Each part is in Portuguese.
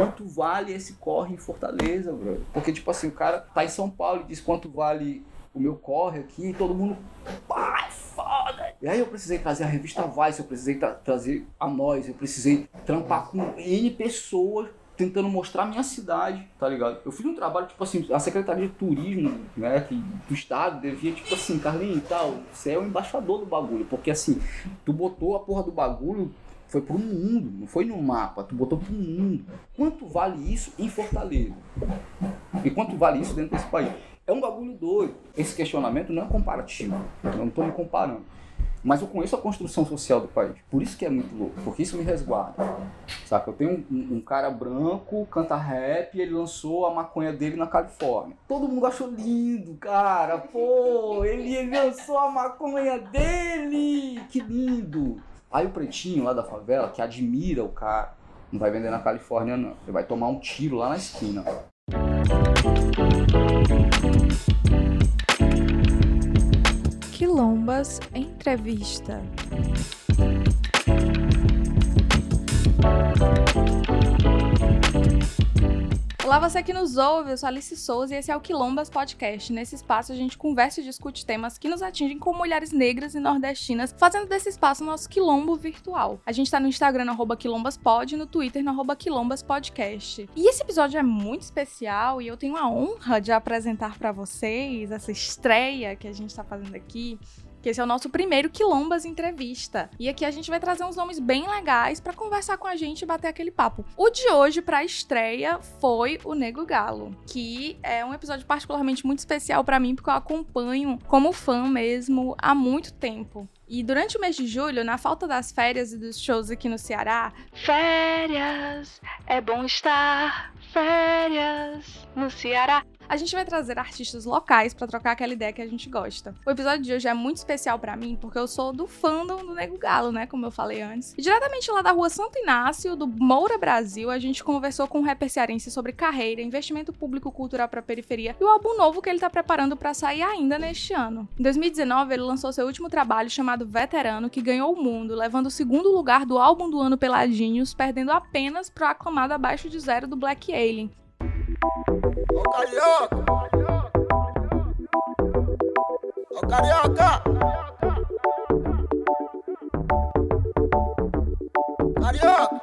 quanto vale esse corre em Fortaleza, bro? Porque, tipo assim, o cara tá em São Paulo e diz quanto vale o meu corre aqui, e todo mundo, pai, foda. E aí eu precisei trazer a revista Vice, eu precisei tra trazer a nós, eu precisei trampar com N pessoas tentando mostrar a minha cidade, tá ligado? Eu fiz um trabalho, tipo assim, a Secretaria de Turismo, né, que, do Estado devia, tipo assim, Carlinhos e tal, você é o embaixador do bagulho, porque assim, tu botou a porra do bagulho foi pro mundo, não foi no mapa, tu botou pro mundo. Quanto vale isso em Fortaleza? E quanto vale isso dentro desse país? É um bagulho doido. Esse questionamento não é comparativo. Eu não estou me comparando. Mas eu conheço a construção social do país. Por isso que é muito louco. Porque isso me resguarda. Saca? Eu tenho um, um cara branco, canta rap, e ele lançou a maconha dele na Califórnia. Todo mundo achou lindo, cara. Pô, ele, ele lançou a maconha dele. Que lindo. Aí o pretinho lá da favela, que admira o cara, não vai vender na Califórnia, não. Ele vai tomar um tiro lá na esquina. Quilombas Entrevista. Olá, você que nos ouve, eu sou Alice Souza e esse é o Quilombas Podcast. Nesse espaço a gente conversa e discute temas que nos atingem como mulheres negras e nordestinas, fazendo desse espaço nosso quilombo virtual. A gente tá no Instagram no arroba quilombaspod e no Twitter no arroba quilombaspodcast. E esse episódio é muito especial e eu tenho a honra de apresentar para vocês essa estreia que a gente tá fazendo aqui que esse é o nosso primeiro Quilombas Entrevista. E aqui a gente vai trazer uns nomes bem legais para conversar com a gente e bater aquele papo. O de hoje, para estreia, foi o Nego Galo, que é um episódio particularmente muito especial para mim, porque eu acompanho como fã mesmo há muito tempo. E durante o mês de julho, na falta das férias e dos shows aqui no Ceará, férias, é bom estar, férias no Ceará a gente vai trazer artistas locais para trocar aquela ideia que a gente gosta. O episódio de hoje é muito especial para mim porque eu sou do fandom do Nego Galo, né, como eu falei antes. E diretamente lá da rua Santo Inácio, do Moura Brasil, a gente conversou com o rapper cearense sobre carreira, investimento público cultural para periferia e o álbum novo que ele tá preparando para sair ainda neste ano. Em 2019, ele lançou seu último trabalho chamado Veterano, que ganhou o mundo, levando o segundo lugar do álbum do ano Peladinhos, perdendo apenas pro aclamado abaixo de zero do Black Alien. Ô carioca! Ô carioca! Carioca!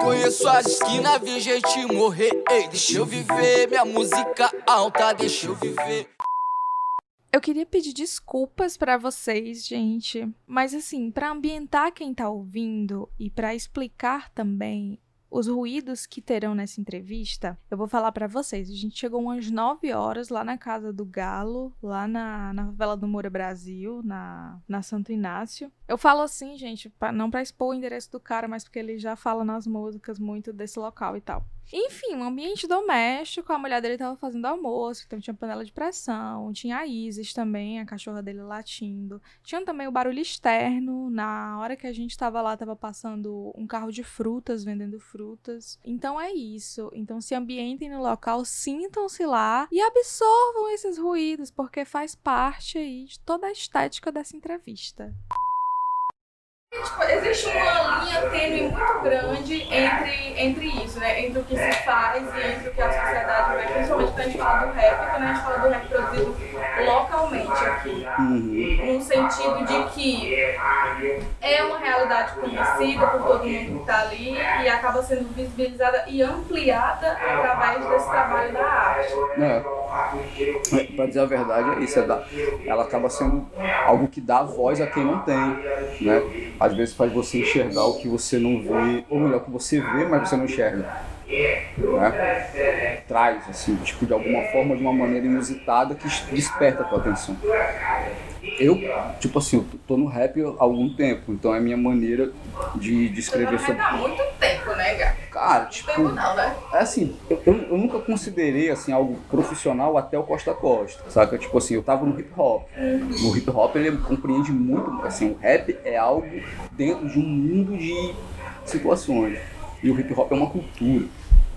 Conheço as esquinas, vi gente morrer. Ei, deixa eu viver. Minha música alta, deixa eu viver. Eu queria pedir desculpas para vocês, gente, mas assim, para ambientar quem tá ouvindo e para explicar também os ruídos que terão nessa entrevista, eu vou falar para vocês. A gente chegou umas 9 horas lá na casa do Galo, lá na, na favela do Moura Brasil, na, na Santo Inácio. Eu falo assim, gente, pra, não para expor o endereço do cara, mas porque ele já fala nas músicas muito desse local e tal. Enfim, um ambiente doméstico, a mulher dele tava fazendo almoço, então tinha panela de pressão, tinha a Isis também, a cachorra dele latindo. Tinha também o barulho externo, na hora que a gente tava lá, tava passando um carro de frutas, vendendo frutas. Então é isso. Então se ambientem no local, sintam-se lá e absorvam esses ruídos, porque faz parte aí de toda a estética dessa entrevista. Tipo, existe uma linha tênue muito grande entre, entre isso, né? Entre o que se faz e entre o que a sociedade vai, principalmente quando a gente fala do rap, quando a gente fala do rap produzido localmente aqui. Uhum. No sentido de que é uma realidade conhecida por todo mundo que está ali e acaba sendo visibilizada e ampliada através desse trabalho da arte. É. é pra dizer a verdade, é isso. É da, ela acaba sendo algo que dá voz a quem não tem, né? Às vezes faz você enxergar o que você não vê, ou melhor, o que você vê, mas você não enxerga. Né? Traz, assim, tipo, de alguma forma, de uma maneira inusitada que desperta a tua atenção. Eu, tipo assim, eu tô no rap há algum tempo, então é a minha maneira de, de escrever sobre. Há muito tempo, né, Gá? Cara, tipo. Não, né? É assim, eu, eu, nunca considerei assim, algo profissional até o Costa Costa, saca? Tipo assim, eu tava no hip hop. O hip hop ele compreende muito, assim, o rap é algo dentro de um mundo de situações. E o hip hop é uma cultura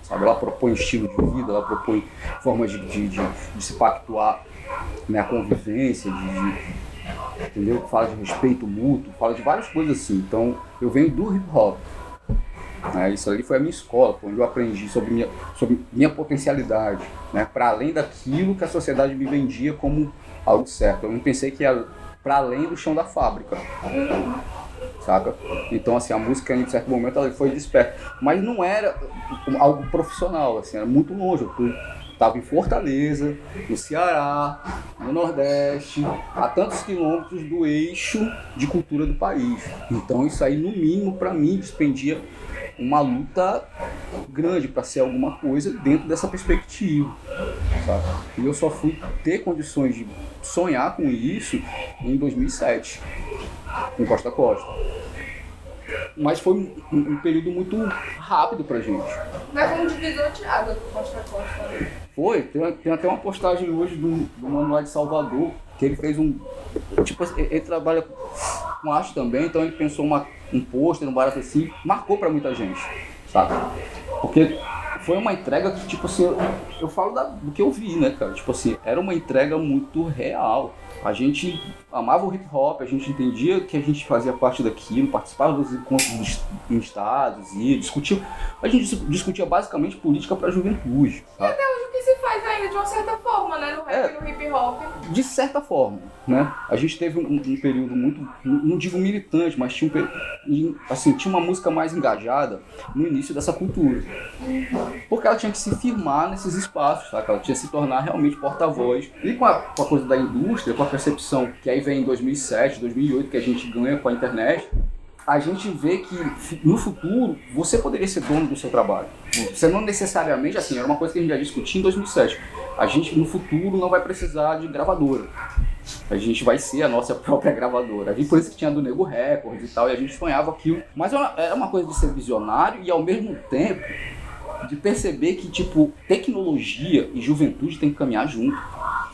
sabe? Ela propõe estilo de vida, ela propõe formas de, de, de, de se pactuar né, a convivência, de, de, entendeu? Fala de respeito mútuo, fala de várias coisas assim. Então, eu venho do hip hop. Né? Isso ali foi a minha escola, onde eu aprendi sobre minha, sobre minha potencialidade, né? para além daquilo que a sociedade me vendia como algo certo. Eu não pensei que ia para além do chão da fábrica. Saca? Então, assim, a música em certo momento ela foi desperta. Mas não era algo profissional, assim, era muito longe. Eu estava em Fortaleza, no Ceará, no Nordeste, a tantos quilômetros do eixo de cultura do país. Então, isso aí, no mínimo, para mim, despendia uma luta grande para ser alguma coisa dentro dessa perspectiva. Sabe? E eu só fui ter condições de sonhar com isso em 2007, em Costa Costa. Mas foi um, um período muito rápido pra gente. Mas foi um divisor de água do Costa Costa. Né? Foi, tem, tem, até uma postagem hoje do, do Manuel de Salvador, que ele fez um. Tipo, ele trabalha com arte também, então ele pensou uma, um pôster, um barato assim, marcou pra muita gente, sabe? Porque foi uma entrega que, tipo assim, eu, eu falo da, do que eu vi, né, cara? Tipo assim, era uma entrega muito real. A gente amava o hip hop, a gente entendia que a gente fazia parte daquilo, participava dos encontros em estados e discutia. A gente discutia basicamente política para a juventude. Sabe? E até hoje o que se faz ainda de uma certa forma, né? No rap é, e no hip hop. De certa forma, né? A gente teve um, um período muito, não digo militante, mas tinha um assim, tinha uma música mais engajada no início dessa cultura. Porque ela tinha que se firmar nesses espaços, sabe? Ela tinha que se tornar realmente porta-voz. E com a, com a coisa da indústria, com a percepção que aí vem em 2007, 2008, que a gente ganha com a internet, a gente vê que no futuro você poderia ser dono do seu trabalho. Você não necessariamente, assim, era uma coisa que a gente já discutia em 2007. A gente no futuro não vai precisar de gravadora. A gente vai ser a nossa própria gravadora. A gente, por isso que tinha do Nego Records e tal, e a gente sonhava aquilo. Mas era uma coisa de ser visionário e ao mesmo tempo de perceber que, tipo, tecnologia e juventude tem que caminhar junto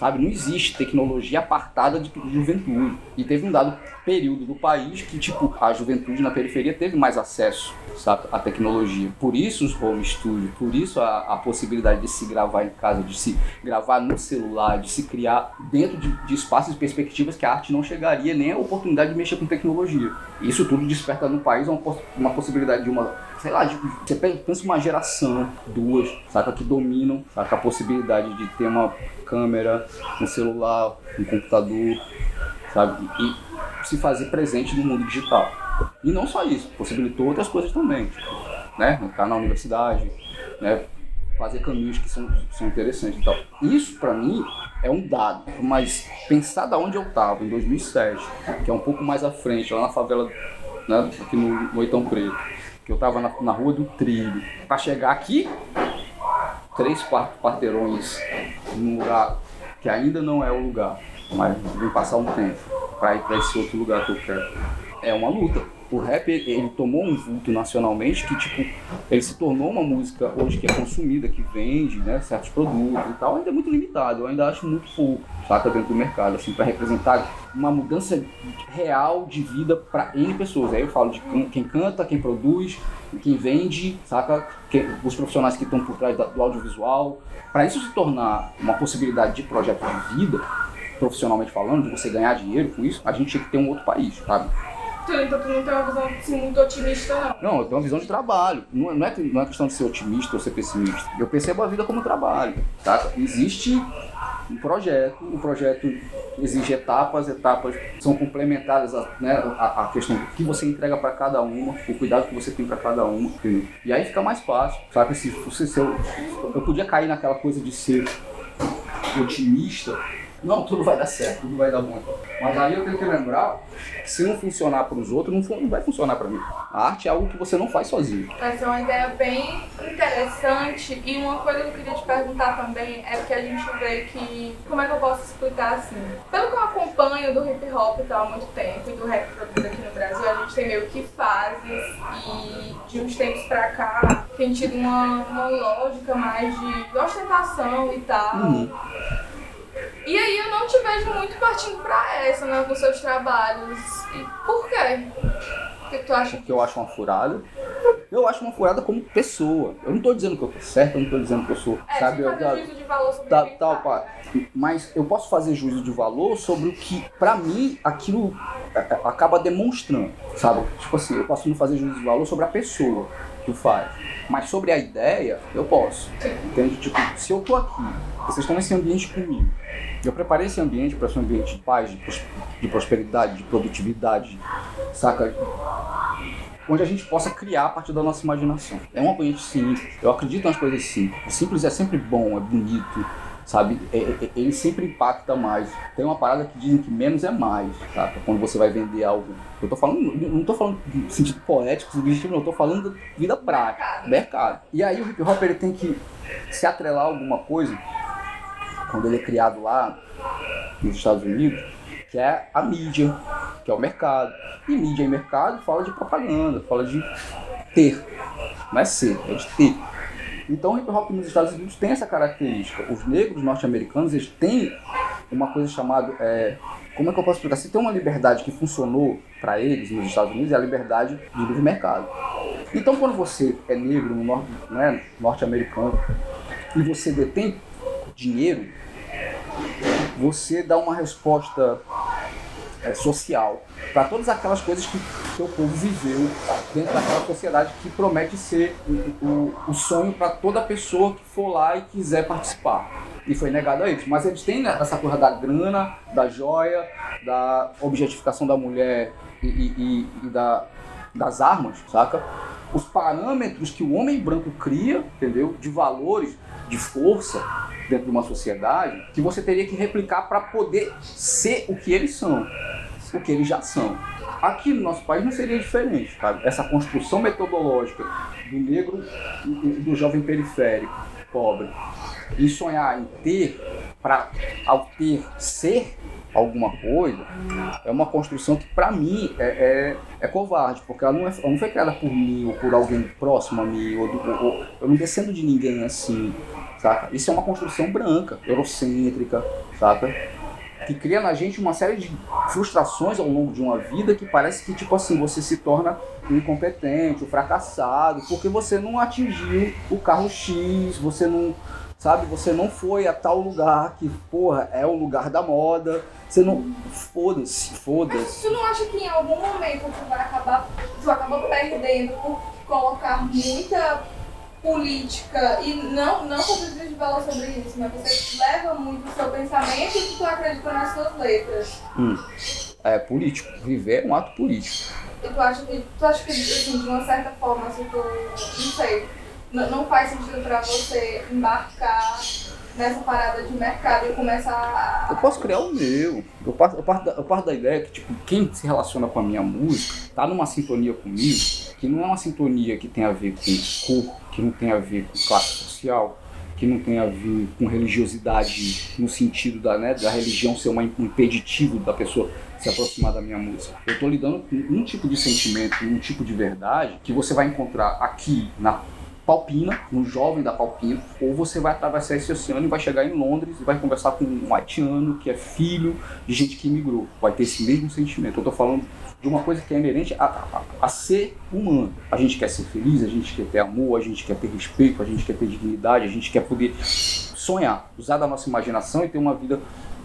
sabe? Não existe tecnologia apartada de juventude. E teve um dado período do país que, tipo, a juventude na periferia teve mais acesso sabe, à tecnologia. Por isso os home studios, por isso a, a possibilidade de se gravar em casa, de se gravar no celular, de se criar dentro de, de espaços e perspectivas que a arte não chegaria, nem a oportunidade de mexer com tecnologia. Isso tudo desperta no país uma, uma possibilidade de uma sei lá, de, você pensa uma geração, duas, saca, que dominam, saca, a possibilidade de ter uma câmera, um celular, um computador, sabe, e se fazer presente no mundo digital. E não só isso, possibilitou outras coisas também, tipo, né, entrar na universidade, né, fazer caminhos que são, são interessantes e tal. Isso, para mim, é um dado, mas pensar da onde eu estava em 2007, que é um pouco mais à frente, lá na favela, né, aqui no, no Oitão Preto, que eu estava na, na rua do Trilho, para chegar aqui, três, quarteirões num lugar que ainda não é o lugar, mas vem passar um tempo para ir para esse outro lugar que eu quero. É uma luta. O rap ele tomou um vulto nacionalmente que tipo ele se tornou uma música hoje que é consumida, que vende, né, certos produtos e tal, ainda é muito limitado. Eu ainda acho muito pouco, saca dentro do mercado assim para representar uma mudança real de vida para N pessoas. Aí eu falo de quem canta, quem produz, quem vende, saca? Quem, os profissionais que estão por trás do audiovisual. Para isso se tornar uma possibilidade de projeto de vida, profissionalmente falando, de você ganhar dinheiro com isso, a gente tinha que ter um outro país, sabe? Então tu não tem uma visão assim, muito otimista, não? Não, eu tenho uma visão de trabalho. Não, não, é, não é questão de ser otimista ou ser pessimista. Eu percebo a vida como trabalho, tá? Existe um projeto, o projeto exige etapas, etapas são complementadas a, né, a, a questão que você entrega para cada uma, o cuidado que você tem para cada uma, entendeu? E aí fica mais fácil, sabe? Se, se, se eu, eu podia cair naquela coisa de ser otimista, não, tudo vai dar certo, tudo vai dar bom. Mas aí eu tenho que lembrar que se não funcionar para os outros, não, vai funcionar para mim. A arte é algo que você não faz sozinho. Essa é uma ideia bem interessante e uma coisa que eu queria te perguntar também é que a gente vê que, como é que eu posso explicar assim? Pelo que eu acompanho do hip hop tá, há muito tempo e do rap produzido aqui no Brasil, a gente tem meio que fases e de uns tempos pra cá tem tido uma, uma lógica mais de ostentação e tal. Uhum. E aí eu não te vejo muito partindo pra essa, né, com seus trabalhos. E por quê? O que tu acha? Porque eu acho uma furada. Eu acho uma furada como pessoa. Eu não tô dizendo que eu tô certo, eu não tô dizendo que eu sou. É, sabe, eu, juízo de valor sobre tá, tal, pá. Mas eu posso fazer juízo de valor sobre o que, pra mim, aquilo é, é, acaba demonstrando, sabe? Tipo assim, eu posso não fazer juízo de valor sobre a pessoa. que faz. Mas sobre a ideia, eu posso. Entende? Tipo, se eu tô aqui, vocês estão nesse ambiente comigo, eu preparei esse ambiente para ser um ambiente de paz, de, pros- de prosperidade, de produtividade, saca? Onde a gente possa criar a partir da nossa imaginação. É um ambiente simples. Eu acredito nas coisas simples. O simples é sempre bom, é bonito, sabe? É- é- ele sempre impacta mais. Tem uma parada que dizem que menos é mais, sabe? Quando você vai vender algo. Eu tô falando, não tô falando no sentido poético, subjetivo, não. Eu tô falando da vida prática, mercado. E aí o hip hop ele tem que se atrelar a alguma coisa quando ele é criado lá nos Estados Unidos, que é a mídia, que é o mercado. E mídia e mercado fala de propaganda, fala de ter, não é ser, é de ter. Então o hip hop nos Estados Unidos tem essa característica. Os negros norte-americanos eles têm uma coisa chamada, é, como é que eu posso explicar? Se tem uma liberdade que funcionou para eles nos Estados Unidos é a liberdade do livre mercado. Então quando você é negro no norte, né, norte-americano e você detém dinheiro, você dá uma resposta é, social para todas aquelas coisas que seu povo viveu dentro daquela sociedade que promete ser o, o, o sonho para toda pessoa que for lá e quiser participar. E foi negado a eles. Mas eles têm né, essa coisa da grana, da joia, da objetificação da mulher e, e- e- e da, das armas, saca? Os parâmetros que o homem branco cria, entendeu? De valores, de força dentro de uma sociedade, que você teria que replicar para poder ser o que eles são, o que eles já são. Aqui no nosso país não seria diferente, sabe? Essa construção metodológica do negro e do jovem periférico, pobre, e sonhar em ter, para ao ter ser alguma coisa, é uma construção que para mim é, é, é covarde, porque ela não, é, não foi criada por mim ou por alguém próximo a mim, ou, ou- ou- eu não descendo de ninguém assim, saca? Isso é uma construção branca, eurocêntrica, saca? Que cria na gente uma série de frustrações ao longo de uma vida que parece que, tipo assim, você se torna um incompetente, um fracassado, porque você não atingiu o carro X, você não, sabe, você não foi a tal lugar que, porra, é o lugar da moda. Você não. Foda-se, foda-se. Tu não acha que em algum momento tu vai acabar, tu acaba perdendo por colocar muita política e não, não precisa de falar sobre isso, mas você leva muito o seu pensamento e que tu acredita nas suas letras. É político. Viver é um ato político. E tu acha que, tu acha que assim, de uma certa forma, se tu, não sei, n- não faz sentido pra você embarcar nessa parada de mercado e começar Eu a... posso criar o meu. Eu parto, eu parto da, eu parto da ideia que, tipo, quem se relaciona com a minha música tá numa sintonia comigo, que não é uma sintonia que tem a ver com cor, que não tem a ver com classe social, que não tem a ver com religiosidade no sentido da, né, da religião ser um impeditivo da pessoa se aproximar da minha música. Eu tô lidando com um tipo de sentimento, um tipo de verdade que você vai encontrar aqui na Palpina, no jovem da Palpina, ou você vai atravessar esse oceano e vai chegar em Londres e vai conversar com um haitiano que é filho de gente que imigrou. Vai ter esse mesmo sentimento. Eu tô falando de uma coisa que é inerente a, a- a ser humano. A gente quer ser feliz, a gente quer ter amor, a gente quer ter respeito, a gente quer ter dignidade, a gente quer poder sonhar, usar da nossa imaginação e ter uma vida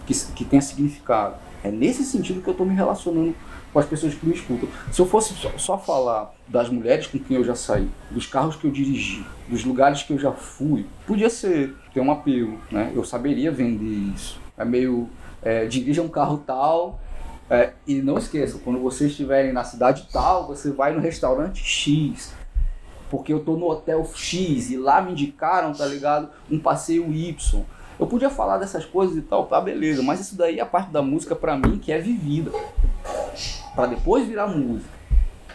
que, que tenha significado. É nesse sentido que eu estou me relacionando com as pessoas que me escutam. Se eu fosse só, só falar das mulheres com quem eu já saí, dos carros que eu dirigi, dos lugares que eu já fui, podia ser, ter um apelo, né? Eu saberia vender isso. É meio, é, dirija um carro tal, é, e não esqueça, quando vocês estiverem na cidade tal, você vai no restaurante X. Porque eu tô no hotel X e lá me indicaram, tá ligado? Um passeio Y. Eu podia falar dessas coisas e tal, tá beleza, mas isso daí é a parte da música pra mim que é vivida. Pra depois virar música.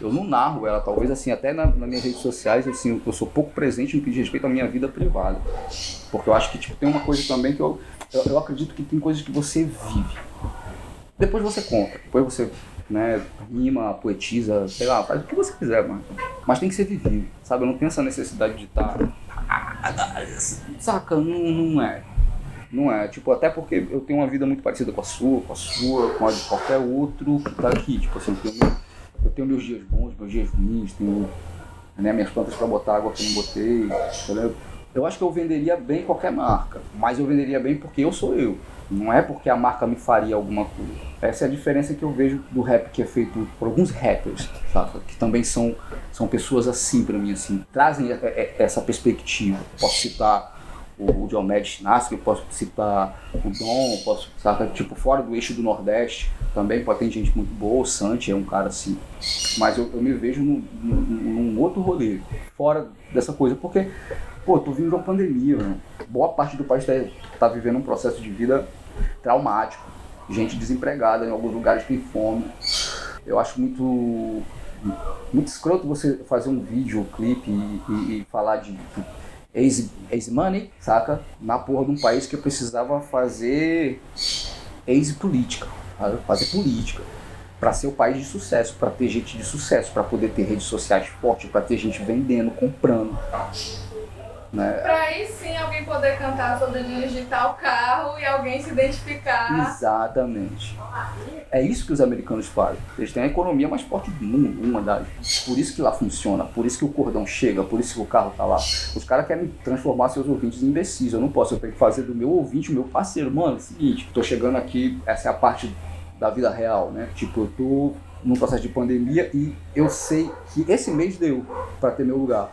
Eu não narro ela, talvez assim, até na, nas minhas redes sociais, assim, eu sou pouco presente no que diz respeito à minha vida privada. Porque eu acho que tipo, tem uma coisa também que eu, eu, eu acredito que tem coisas que você vive. Depois você conta, depois você né, rima, poetiza, sei lá, faz o que você quiser, mano. Mas tem que ser vivido, sabe? Eu não tenho essa necessidade de estar. Saca? Não, não é. Não é. Tipo, até porque eu tenho uma vida muito parecida com a sua, com a sua, com a de qualquer outro que tá aqui. Tipo assim, eu tenho, eu tenho meus dias bons, meus dias ruins, tenho né, minhas plantas pra botar água que eu não botei, entendeu? Eu acho que eu venderia bem qualquer marca, mas eu venderia bem porque eu sou eu. Não é porque a marca me faria alguma coisa. Essa é a diferença que eu vejo do rap que é feito por alguns rappers? Que também são, são pessoas assim para mim, assim. Trazem essa perspectiva. Posso citar o Madison Nasky, posso citar o Dom, posso citar, tipo, fora do eixo do Nordeste, também pode ter gente muito boa, o Santi é um cara assim. Mas eu, eu me vejo num, num, num, outro rolê, fora dessa coisa, porque, pô, tô vindo de uma pandemia, né? boa parte do país está tá vivendo um processo de vida traumático, gente desempregada em alguns lugares tem fome. Eu acho muito muito escroto você fazer um vídeo, um clipe e, e, e falar de ex-money, saca? Na porra de um país que eu precisava fazer ex-política, fazer política. Para ser o país de sucesso, para ter gente de sucesso, para poder ter redes sociais fortes, para ter gente vendendo, comprando. Né? Pra aí sim alguém poder cantar sobre digitar o carro e alguém se identificar. Exatamente. É isso que os americanos fazem. Eles têm a economia mais forte do mundo, uma das. Por isso que lá funciona, por isso que o cordão chega, por isso que o carro tá lá. Os caras querem transformar seus ouvintes em imbecis. Eu não posso, eu tenho que fazer do meu ouvinte o meu parceiro. Mano, é o seguinte, tô chegando aqui, essa é a parte da vida real, né? Tipo, eu tô num processo de pandemia e eu sei que esse mês deu para ter meu lugar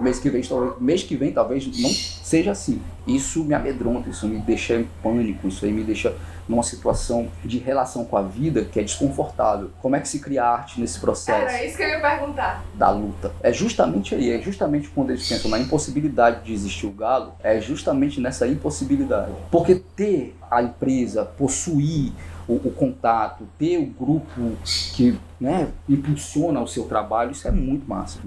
mês que vem talvez, mês que vem talvez não seja assim. Isso me amedronta, isso me deixa em pânico, isso aí me deixa numa situação de relação com a vida que é desconfortável. Como é que se cria arte nesse processo? Era isso que eu ia perguntar. Da luta. É justamente aí, é justamente quando eles pensam na impossibilidade de existir o galo, é justamente nessa impossibilidade. Porque ter a empresa, possuir o, o, contato, ter o grupo que né, impulsiona o seu trabalho, isso é muito massa.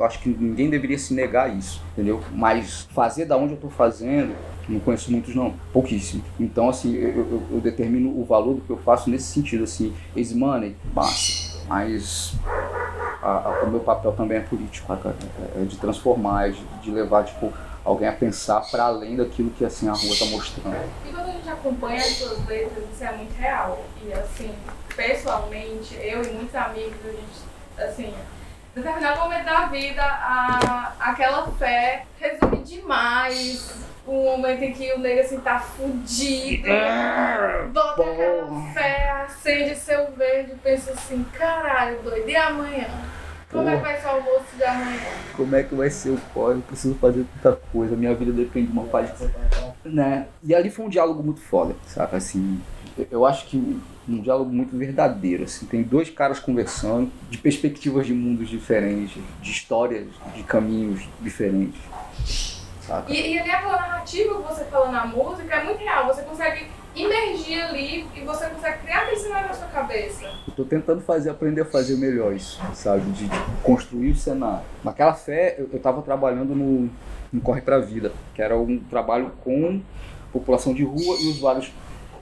Acho que ninguém deveria se negar isso, entendeu? Mas fazer da onde eu estou fazendo, não conheço muitos não, pouquíssimo. Então, assim, eu, eu, eu, determino o valor do que eu faço nesse sentido, assim, easy money, massa. Mas a, a, o meu papel também é político, é, é de transformar, é de, de levar, tipo, alguém a pensar para além daquilo que assim a rua está mostrando. Acompanha as suas letras, isso é muito real. E assim, pessoalmente, eu e muitos amigos, a gente, assim, em determinado momento da vida, a, aquela fé resume demais um momento em que o negro assim tá fudido, é, bota aquela fé, acende seu verde e pensa assim, caralho, doido, e amanhã? Como é que vai ser o almoço de amanhã? Como é que vai ser o corre? Eu preciso fazer tanta coisa, minha vida depende de uma paz. Né? E ali foi um diálogo muito foda, sabe? Assim, eu acho que um diálogo muito verdadeiro. Assim. Tem dois caras conversando de perspectivas de mundos diferentes, de histórias, de caminhos diferentes. Saca? E, e ali aquela narrativa que você fala na música é muito real. Você consegue imergir ali e você consegue criar aquele cenário na sua cabeça. Tô tentando fazer, aprender a fazer melhor isso, sabe? De, de construir o cenário. Naquela fé, eu, eu tava trabalhando no, no Corre Pra Vida, que era um trabalho com população de rua e usuários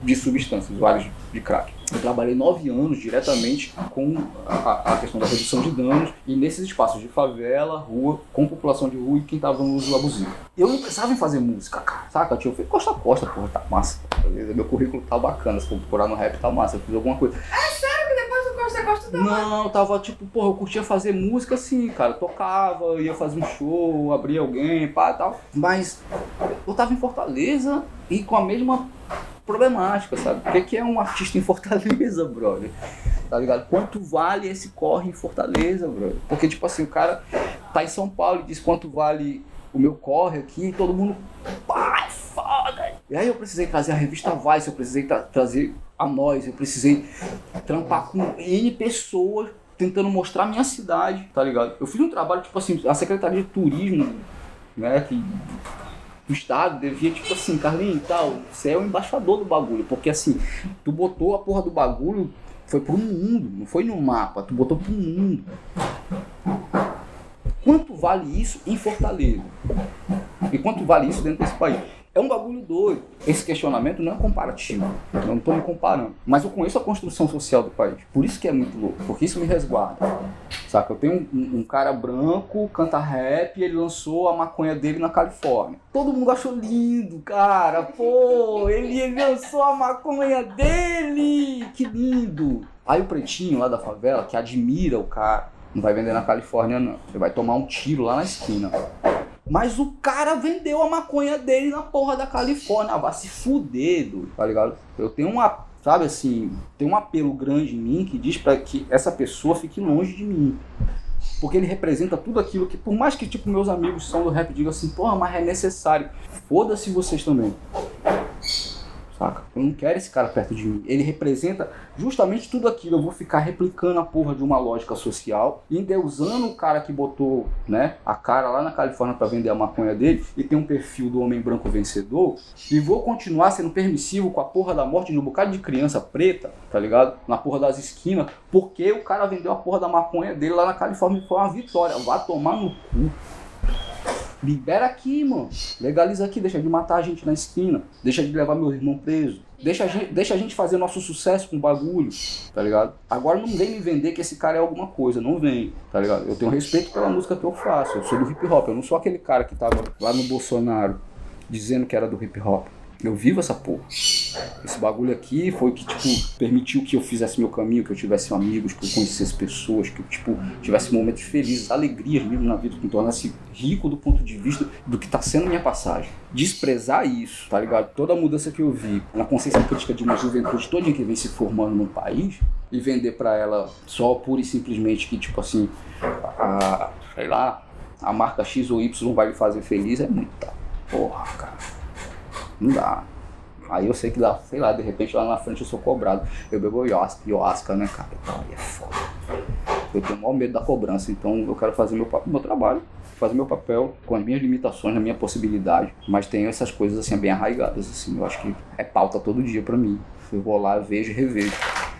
de substâncias, usuários de crack. Eu trabalhei nove anos diretamente com a, a, questão da redução de danos e nesses espaços de favela, rua, com população de rua e quem estava no uso abusivo. Eu não pensava em fazer música, cara, saca? Tio, eu fiz costa a costa, porra, tá massa. Meu currículo tá bacana, se for procurar no rap tá massa, eu fiz alguma coisa. É sério que depois do costa a costa tá Não, tava tipo, porra, eu curtia fazer música assim, cara, tocava, ia fazer um show, abria alguém, pá e tal. Mas eu tava em Fortaleza e com a mesma problemática, sabe? O que é um artista em Fortaleza, brother? Tá ligado? Quanto vale esse corre em Fortaleza, brother? Porque, tipo assim, o cara tá em São Paulo e diz quanto vale o meu corre aqui e todo mundo. Pai, foda! E aí eu precisei trazer a revista Vice, eu precisei tra trazer a nós, eu precisei trampar com N pessoas tentando mostrar a minha cidade, tá ligado? Eu fiz um trabalho, tipo assim, a Secretaria de Turismo, né, que o Estado devia, tipo assim, Carlinhos e tal, você é o embaixador do bagulho, porque assim, tu botou a porra do bagulho, foi pro mundo, não foi no mapa, tu botou pro mundo. Quanto vale isso em Fortaleza? E quanto vale isso dentro desse país? É um bagulho doido. Esse questionamento não é comparativo. Eu não estou me comparando. Mas eu conheço a construção social do país. Por isso que é muito louco. Porque isso me resguarda. Saca? Eu tenho um, um cara branco, canta rap, e ele lançou a maconha dele na Califórnia. Todo mundo achou lindo, cara. Pô, ele, ele lançou a maconha dele. Que lindo. Aí o pretinho lá da favela, que admira o cara, não vai vender na Califórnia, não. Você vai tomar um tiro lá na esquina. Mas o cara vendeu a maconha dele na porra da Califórnia. Ah, vai se fuder, doido, tá ligado? Eu tenho uma, sabe assim, tem um apelo grande em mim que diz para que essa pessoa fique longe de mim. Porque ele representa tudo aquilo que, por mais que tipo meus amigos são do rap digam assim, porra, mas é necessário. Foda-se vocês também. Saca? Eu não quero esse cara perto de mim. Ele representa justamente tudo aquilo. Eu vou ficar replicando a porra de uma lógica social, endeusando o cara que botou né, a cara lá na Califórnia para vender a maconha dele e tem um perfil do homem branco vencedor. E vou continuar sendo permissivo com a porra da morte de um bocado de criança preta, tá ligado? Na porra das esquinas, porque o cara vendeu a porra da maconha dele lá na Califórnia e foi uma vitória. Vá tomar no cu. Libera aqui, mano. Legaliza aqui, deixa de matar a gente na esquina. Deixa de levar meu irmão preso. Deixa a, gente, deixa a gente fazer nosso sucesso com bagulho, tá ligado? Agora não vem me vender que esse cara é alguma coisa, não vem, tá ligado? Eu tenho respeito pela música que eu faço, eu sou do hip hop, eu não sou aquele cara que tava lá no Bolsonaro dizendo que era do hip hop. Eu vivo essa porra. Esse bagulho aqui foi o que, tipo, permitiu que eu fizesse meu caminho, que eu tivesse amigos, que eu conhecesse pessoas, que eu, tipo, tivesse momentos felizes, alegrias mesmo na vida, que me tornasse rico do ponto de vista do que tá sendo minha passagem. Desprezar isso, tá ligado? Toda a mudança que eu vi na consciência crítica de uma juventude toda que vem se formando no país e vender para ela só pura e simplesmente que, tipo assim, a, sei lá, a marca X ou Y vai lhe fazer feliz é muita porra, cara. Não dá. Aí eu sei que dá, sei lá, de repente lá na frente eu sou cobrado. Eu bebo ayahuasca, né, cara? Então aí é foda. Eu tenho o maior medo da cobrança, então eu quero fazer meu, meu trabalho, fazer meu papel com as minhas limitações, na minha possibilidade, mas tenho essas coisas assim bem arraigadas, assim, eu acho que é pauta todo dia para mim. Eu vou lá, vejo e revejo.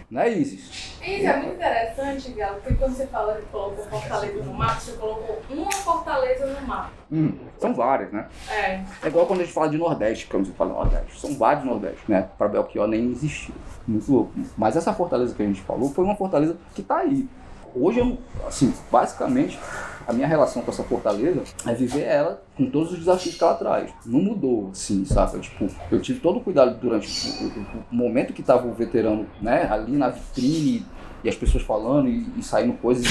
Né, Isis? Isso é muito interessante, Galo, porque quando você fala que colocou Fortaleza no mapa, você colocou uma Fortaleza no mapa. Hum, são várias, né? É. É igual quando a gente fala de Nordeste, quando você fala Nordeste. São vários Nordeste, né? Para Belchior nem existiu. Muito louco. Mas essa fortaleza que a gente falou foi uma fortaleza que tá aí. Hoje, assim, basicamente, a minha relação com essa fortaleza é viver ela com todos os desafios que ela traz. Não mudou, assim, sabe? Tipo, eu tive todo o cuidado durante o, o, o momento que estava o veterano, né, ali na vitrine e as pessoas falando e, e saindo coisas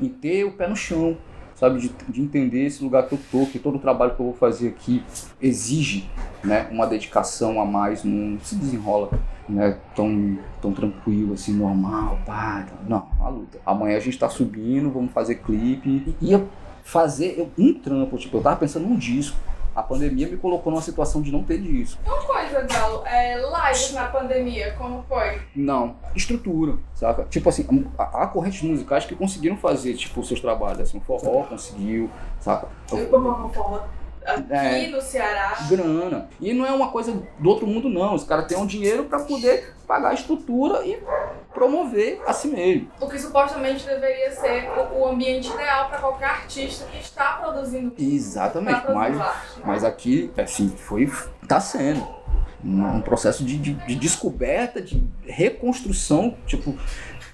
e, e ter o pé no chão, sabe, de, de, entender esse lugar que eu tô, que todo o trabalho que eu vou fazer aqui exige, né, uma dedicação a mais, não se desenrola né, tão, tão tranquilo, assim, normal, pá, não, a luta. Amanhã a gente tá subindo, vamos fazer clipe. E ia fazer um trampo, tipo, eu tava pensando num disco. A pandemia me colocou numa situação de não ter disco. Uma coisa, Galo, é, live na pandemia, como foi? Não, estrutura, saca? Tipo assim, há correntes musicais que conseguiram fazer, tipo, seus trabalhos, assim, o forró conseguiu, saca? Eu, como forró aqui é, no Ceará. Grana. E não é uma coisa do outro mundo, não. Os caras têm um dinheiro para poder pagar a estrutura e promover a si mesmo. O que supostamente deveria ser o ambiente ideal para qualquer artista que está produzindo. Exatamente. Mas, mas aqui, assim, foi. tá sendo um processo de, de, de descoberta, de reconstrução, tipo,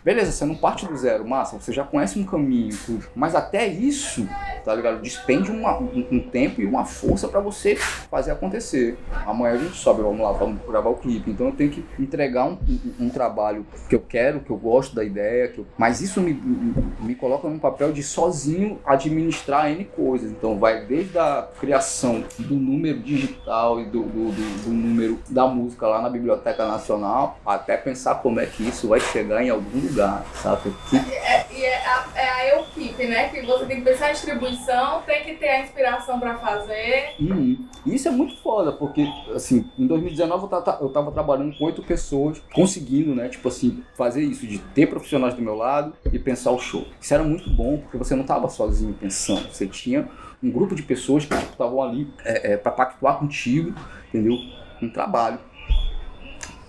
Beleza, você não parte do zero, massa, você já conhece um caminho, tudo. Mas até isso, tá ligado? Despende uma, um, um, tempo e uma força para você fazer acontecer. Amanhã a gente sobe, vamos lá, vamos gravar o clipe. Então eu tenho que entregar um, um, um trabalho que eu quero, que eu gosto da ideia, que eu... mas isso me, me, me coloca num papel de sozinho administrar N coisas. Então vai desde a criação do número digital e do, do, do, do número da música lá na Biblioteca Nacional, até pensar como é que isso vai chegar em algum lugar, sabe? E é, é, é, a, é a equipe, né? Que você tem que pensar em distribuição, tem que ter a inspiração para fazer. Uhum. Isso é muito foda, porque, assim, em 2019 eu tava, eu tava trabalhando com oito pessoas, conseguindo, né? Tipo assim, fazer isso, de ter profissionais do meu lado e pensar o show. Isso era muito bom, porque você não tava sozinho pensando, você tinha um grupo de pessoas que estavam tipo, ali é, é, para pactuar contigo, entendeu? Um trabalho.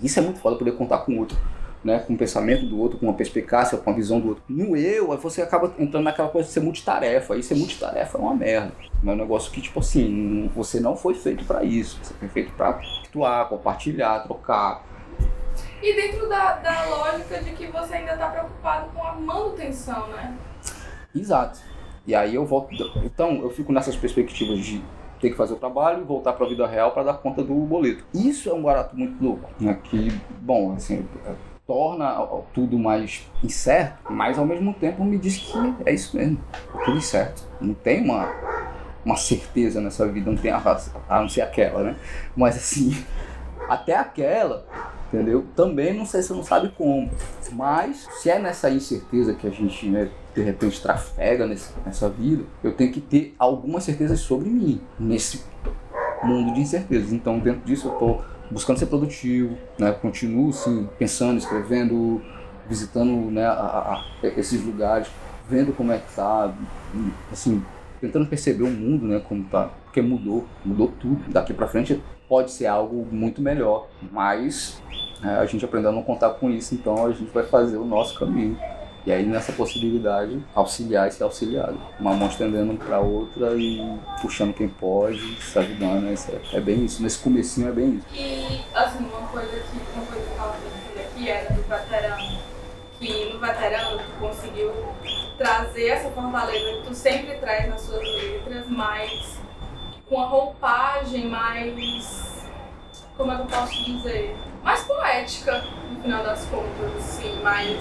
Isso é muito foda poder contar com outro né, com o pensamento do outro, com a perspicácia, com a visão do outro. No eu, aí você acaba entrando naquela coisa de ser multitarefa. Aí ser multitarefa é uma merda. É um negócio que, tipo assim, você não foi feito para isso. Você foi feito para atuar, compartilhar, trocar. E dentro da, da lógica de que você ainda está preocupado com a manutenção, né? Exato. E aí eu volto. Então, eu fico nessas perspectivas de ter que fazer o trabalho e voltar para a vida real para dar conta do boleto. Isso é um barato muito louco, né? Que, bom, assim, torna tudo mais incerto, mas ao mesmo tempo me diz que é isso mesmo, é tudo incerto. Não tem uma, uma certeza nessa vida, não tem a, a não ser aquela, né? Mas assim, até aquela, entendeu? Também não sei se não sabe como. Mas se é nessa incerteza que a gente, né, de repente trafega nesse, nessa vida, eu tenho que ter algumas certezas sobre mim, nesse mundo de incertezas. Então, dentro disso, eu estou buscando ser produtivo, né? Continuo, sim, pensando, escrevendo, visitando né, a, a, esses lugares, vendo como é que tá, assim, tentando perceber o mundo, né, como tá, porque mudou, mudou tudo. Daqui para frente pode ser algo muito melhor, mas é, a gente aprendeu a não contar com isso, então a gente vai fazer o nosso caminho. E aí nessa possibilidade, auxiliar e ser auxiliado. Uma mão estendendo para outra e puxando quem pode, se ajudando. Né? É, é, bem isso. Nesse comecinho é bem isso. E assim, uma coisa que, uma coisa que eu tava pensando aqui era do veterano. Que no veterano tu conseguiu trazer essa fortaleza que tu sempre traz nas suas letras, mas com a roupagem mais. Como é que eu posso dizer? Mais poética, no final das contas, assim, mais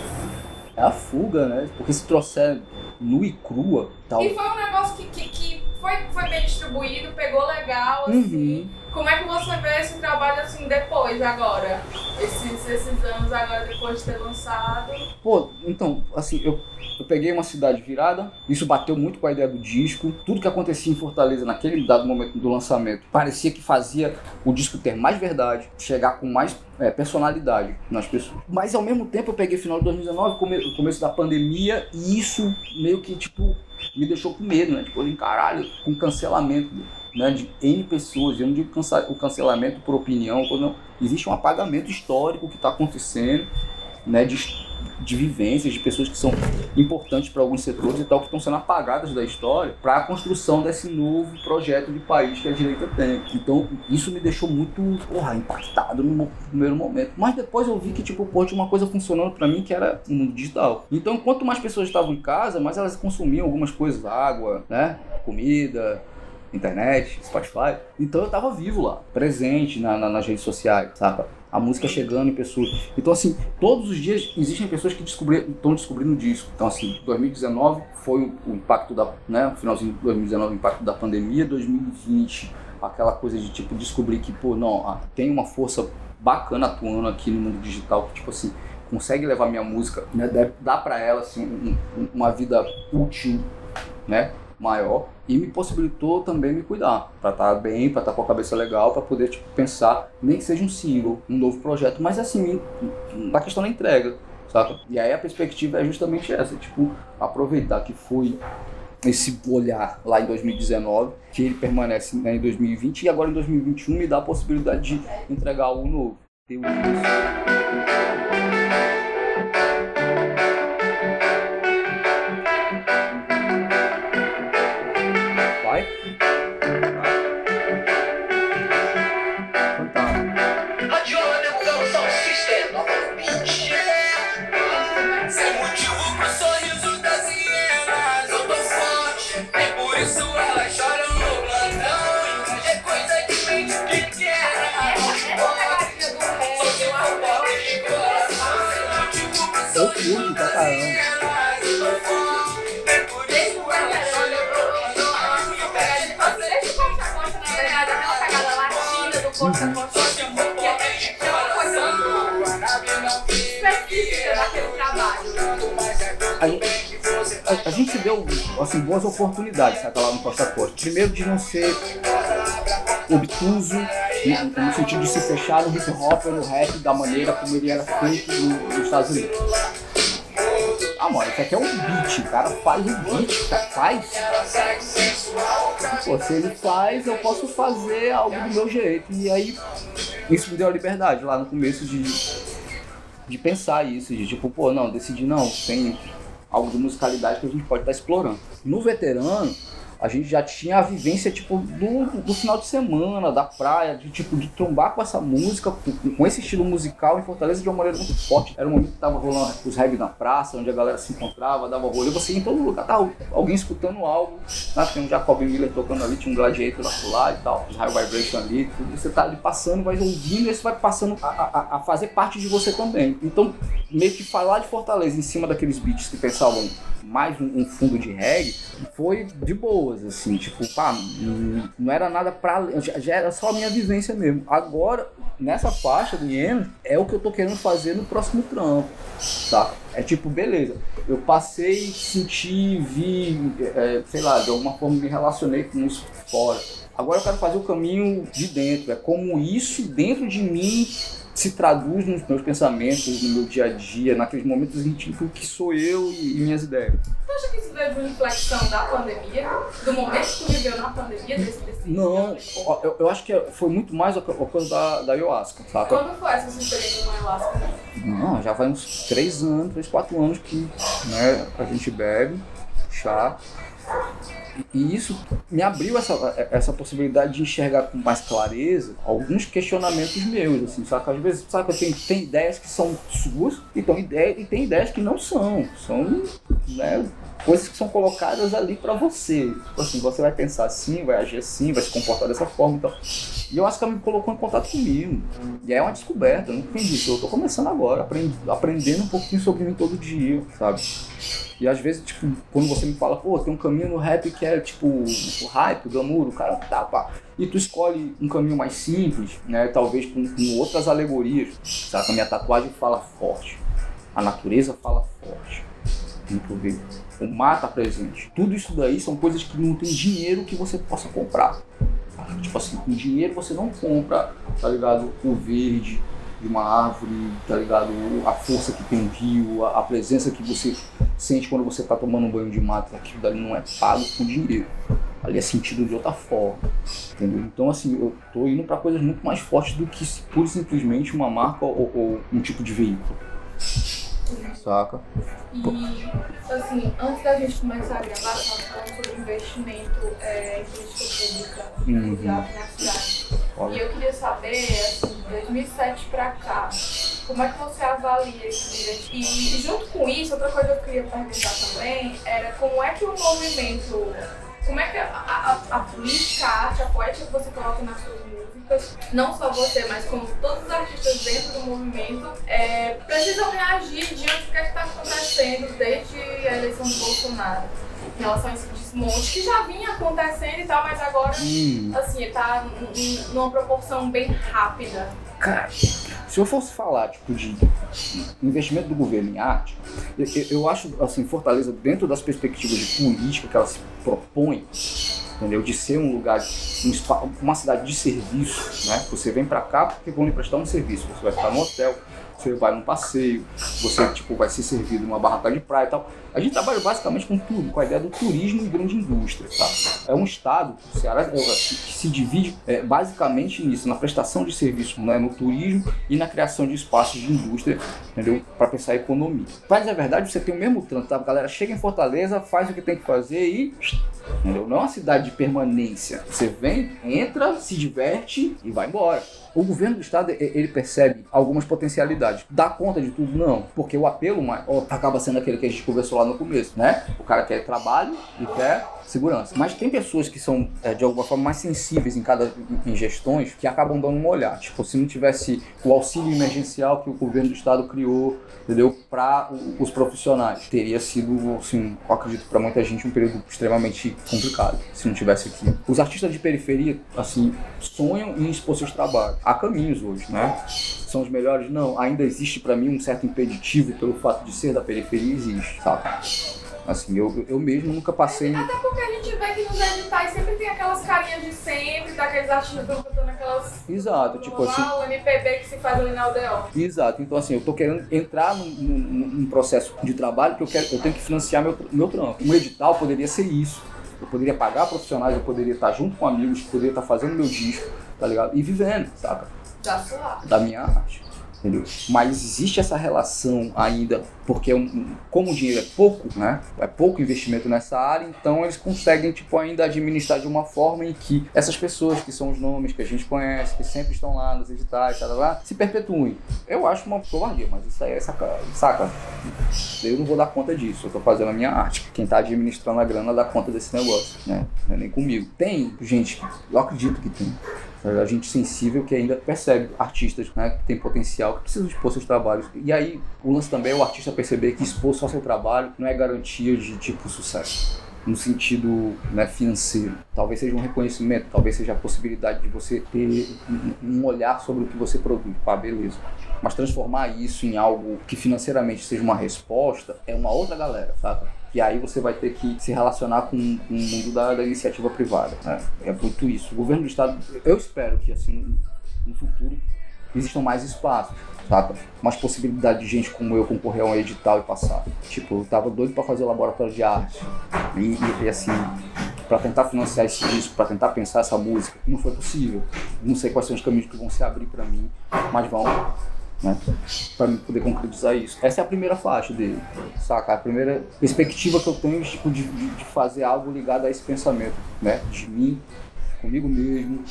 é a fuga, né? Porque se trouxer nu e crua, tal. E foi um negócio que, que, que foi, foi bem distribuído, pegou legal, assim. Uhum. Como é que você vê esse trabalho assim depois, agora? Esses, esses anos agora, depois de ter lançado? Pô, então, assim, eu eu peguei uma cidade virada, isso bateu muito com a ideia do disco. Tudo que acontecia em Fortaleza naquele dado momento do lançamento parecia que fazia o disco ter mais verdade, chegar com mais é, personalidade nas pessoas. Mas ao mesmo tempo eu peguei final de 2019, come, começo da pandemia, e isso meio que tipo me deixou com medo, né? Tipo, caralho, com cancelamento né, de N pessoas. Eu não digo o cancelamento por opinião, não. Existe um apagamento histórico que está acontecendo, né? De de vivências, de pessoas que são importantes para alguns setores e tal, que estão sendo apagadas da história para a construção desse novo projeto de país que a direita tem. Então, isso me deixou muito, porra, impactado no primeiro momento. Mas depois eu vi que, tipo, pô, tinha uma coisa funcionando para mim que era o mundo digital. Então, quanto mais pessoas estavam em casa, mais elas consumiam algumas coisas, água, né, comida, internet, Spotify. Então eu tava vivo lá, presente na, na, nas redes sociais, saca? A música chegando em pessoas. Então, assim, todos os dias existem pessoas que estão descobrindo o disco. Então, assim, 2019 foi o impacto da, né, finalzinho de 2019, o impacto da pandemia, 2020, aquela coisa de, tipo, descobrir que, pô, não, tem uma força bacana atuando aqui no mundo digital, que, tipo assim, consegue levar minha música, né, dá para ela, assim, um, uma vida útil, né, maior e me possibilitou também me cuidar, para estar tá bem, para estar tá com a cabeça legal, para poder tipo, pensar, nem que seja um single, um novo projeto, mas assim, na questão da entrega, saca? E aí a perspectiva é justamente essa, tipo, aproveitar que foi esse olhar lá em 2019, que ele permanece né, em 2020 e agora em 2021 me dá a possibilidade de entregar algo novo. Caramba. A gente, deu assim, boas oportunidades sabe, lá no Costa Costa. Primeiro de não ser obtuso, no, no, sentido de se fechar no hip hop ou no rap da maneira como ele era feito nos Estados Unidos. Mano, isso aqui é um beat, o cara faz o beat, faz. Pô, se ele faz, eu posso fazer algo do meu jeito. E aí, isso me deu a liberdade lá no começo de, de pensar isso, de tipo, pô, não, decidir não, tem algo de musicalidade que a gente pode estar tá explorando. No veterano, a gente já tinha a vivência tipo do, do final de semana, da praia, de tipo de trombar com essa música, com, esse estilo musical em Fortaleza de uma maneira muito forte. Era um momento que tava rolando os reggae na praça, onde a galera se encontrava, dava rolê, você ia em todo lugar, tá alguém escutando algo, né? Tem um Jacob Miller tocando ali, tinha um Gladiator lá, lá e tal, os High Vibration ali, tudo. Você tá ali passando, vai ouvindo e isso vai passando a, a, a fazer parte de você também. Então, meio que falar de Fortaleza em cima daqueles beats que pensavam mais um, um fundo de reggae, foi de boa boas, assim, tipo, pá, não, era nada pra. Já, era só a minha vivência mesmo. Agora, nessa faixa do Iena, é o que eu tô querendo fazer no próximo trampo, tá? É tipo, beleza, eu passei, senti, vi, é, sei lá, de alguma forma me relacionei com isso fora. Agora eu quero fazer o caminho de dentro, é como isso dentro de mim se traduz nos meus pensamentos, no meu dia a dia, naqueles momentos íntimos que sou eu e, minhas ideias. Tu acha que isso veio uma inflexão da pandemia? Do momento que tu viveu na pandemia? Desse, desse Não, eu, eu acho que foi muito mais a, a coisa da, da ayahuasca, saca? Quando foi essa sua experiência com a ayahuasca? Não, já vai uns três anos, três, quatro anos que né, a gente bebe chá. E isso me abriu essa, essa possibilidade de enxergar com mais clareza alguns questionamentos meus, assim, sabe? Às vezes, sabe, tem, tem ideias que são suas ideia, e tem ideias que não são. São, né, coisas que são colocadas ali para você. Tipo assim, você vai pensar assim, vai agir assim, vai se comportar dessa forma. Então. E eu acho que ela me colocou em contato comigo. E é uma descoberta, eu não entendi. Eu tô começando agora, aprend, aprendendo um pouquinho sobre mim todo dia, sabe? E às vezes, tipo, quando você me fala, pô, tem um caminho no rap que é tipo o hype, o glamour, o cara tá, pá. E tu escolhe um caminho mais simples, né? Talvez com, com outras alegorias. Sabe? A minha tatuagem fala forte. A natureza fala forte. Muito bem. O tá presente. Tudo isso daí são coisas que não tem dinheiro que você possa comprar. Tipo assim, com dinheiro você não compra, tá ligado? O verde de uma árvore, tá ligado? A força que tem um rio, a, a presença que você sente quando você tá tomando um banho de mato. Aquilo dali não é pago com dinheiro. Ali é sentido de outra forma, entendeu? Então, assim, eu tô indo para coisas muito mais fortes do que pura e simplesmente uma marca ou, ou um tipo de veículo. Saca? E, assim, antes da gente começar a gravar, nós falamos sobre investimento é, em política pública Uhum. aqui na cidade. E Olha, eu queria saber, assim, de 2007 pra cá, como é que você avalia esse investimento? E junto com isso, outra coisa que eu queria perguntar também era como é que o movimento, como é que a, a, a política, a arte, a poética que você coloca nas suas músicas, não só você, mas como todos os artistas dentro do movimento, é, precisam reagir diante do que é está acontecendo desde a eleição do Bolsonaro. Em relação a esse desmonte, que já vinha acontecendo e tal, mas agora hum, assim, tá n- numa proporção bem rápida. Cara, se eu fosse falar, tipo, de investimento do governo em arte, eu, eu- acho, assim, Fortaleza, dentro das perspectivas de política que ela se propõe, entendeu? De ser um lugar, um uma cidade de serviço, né? Você vem pra cá porque vão lhe prestar um serviço. Você vai ficar no hotel, você vai num passeio, você, tipo, vai ser servido numa barraca de praia e tal. A gente trabalha basicamente com tudo, com a ideia do turismo e grande indústria, tá? É um estado, o Ceará, é, que se divide é, basicamente nisso, na prestação de serviço, né? no turismo e na criação de espaços de indústria, entendeu? Para pensar a economia. Mas é verdade, você tem o mesmo trânsito, tá? A galera chega em Fortaleza, faz o que tem que fazer e Entendeu? Não é uma cidade de permanência. Você vem, entra, se diverte e vai embora. O governo do estado ele percebe algumas potencialidades. Dá conta de tudo? Não. Porque o apelo ó, acaba sendo aquele que a gente conversou lá no começo, né? O cara quer trabalho e quer segurança. Mas tem pessoas que são, é, de alguma forma, mais sensíveis em cada em gestões que acabam dando uma olhada. Tipo, se não tivesse o auxílio emergencial que o governo do estado criou, entendeu? Para os profissionais, teria sido, assim, acredito para muita gente um período extremamente complicado se não tivesse aqui. Os artistas de periferia, assim, sonham em expor seus trabalhos. Há caminhos hoje, né? São os melhores? Não. Ainda existe para mim um certo impeditivo pelo fato de ser da periferia, existe, sabe? Assim, eu, eu mesmo nunca passei. Até porque a gente vê que nos editais sempre tem aquelas carinhas de sempre, daqueles artistas que estão cantando aquelas. Exato, tipo assim. lá, o MPB que se faz ali na aldeão. Exato, então assim, eu tô querendo entrar num, num- num processo de trabalho que eu, quero, eu tenho que financiar meu, meu trampo. Um edital poderia ser isso. Eu poderia pagar profissionais, eu poderia estar junto com amigos, poderia estar fazendo meu disco, tá ligado? E vivendo, saca? Da sua arte. Da minha arte. Entendeu? Mas existe essa relação ainda, porque é um- como o dinheiro é pouco, né? É pouco investimento nessa área, então eles conseguem, tipo, ainda administrar de uma forma em que essas pessoas que são os nomes que a gente conhece, que sempre estão lá nos editais, tá, tá, tá, se perpetuem. Eu acho uma covardia, mas isso aí é saca, saca? Eu não vou dar conta disso, eu tô fazendo a minha arte. Quem tá administrando a grana dá conta desse negócio, né? Não é nem comigo. Tem gente, eu acredito que tem, a gente sensível que ainda percebe artistas né, que tem potencial, que precisam expor seus trabalhos. E aí o lance também é o artista perceber que expor só seu trabalho não é garantia de tipo sucesso. no sentido né, financeiro. Talvez seja um reconhecimento, talvez seja a possibilidade de você ter um olhar sobre o que você produz. Pá, beleza. Mas transformar isso em algo que financeiramente seja uma resposta é uma outra galera, sabe? E aí você vai ter que se relacionar com, com o mundo da, da iniciativa privada. Né? É muito isso. O governo do Estado, eu espero que assim no futuro existam mais espaços, saca? Mais possibilidade de gente como eu concorrer a um edital e passar. Tipo, eu tava doido para fazer laboratório de arte. E, e, e assim, para tentar financiar esse disco, para tentar pensar essa música, não foi possível. Não sei quais são os caminhos que vão se abrir para mim, mas vão. Né, para poder concretizar isso. Essa é a primeira faixa dele, saca? A primeira perspectiva que eu tenho tipo, de, de fazer algo ligado a esse pensamento, né? De mim comigo mesmo,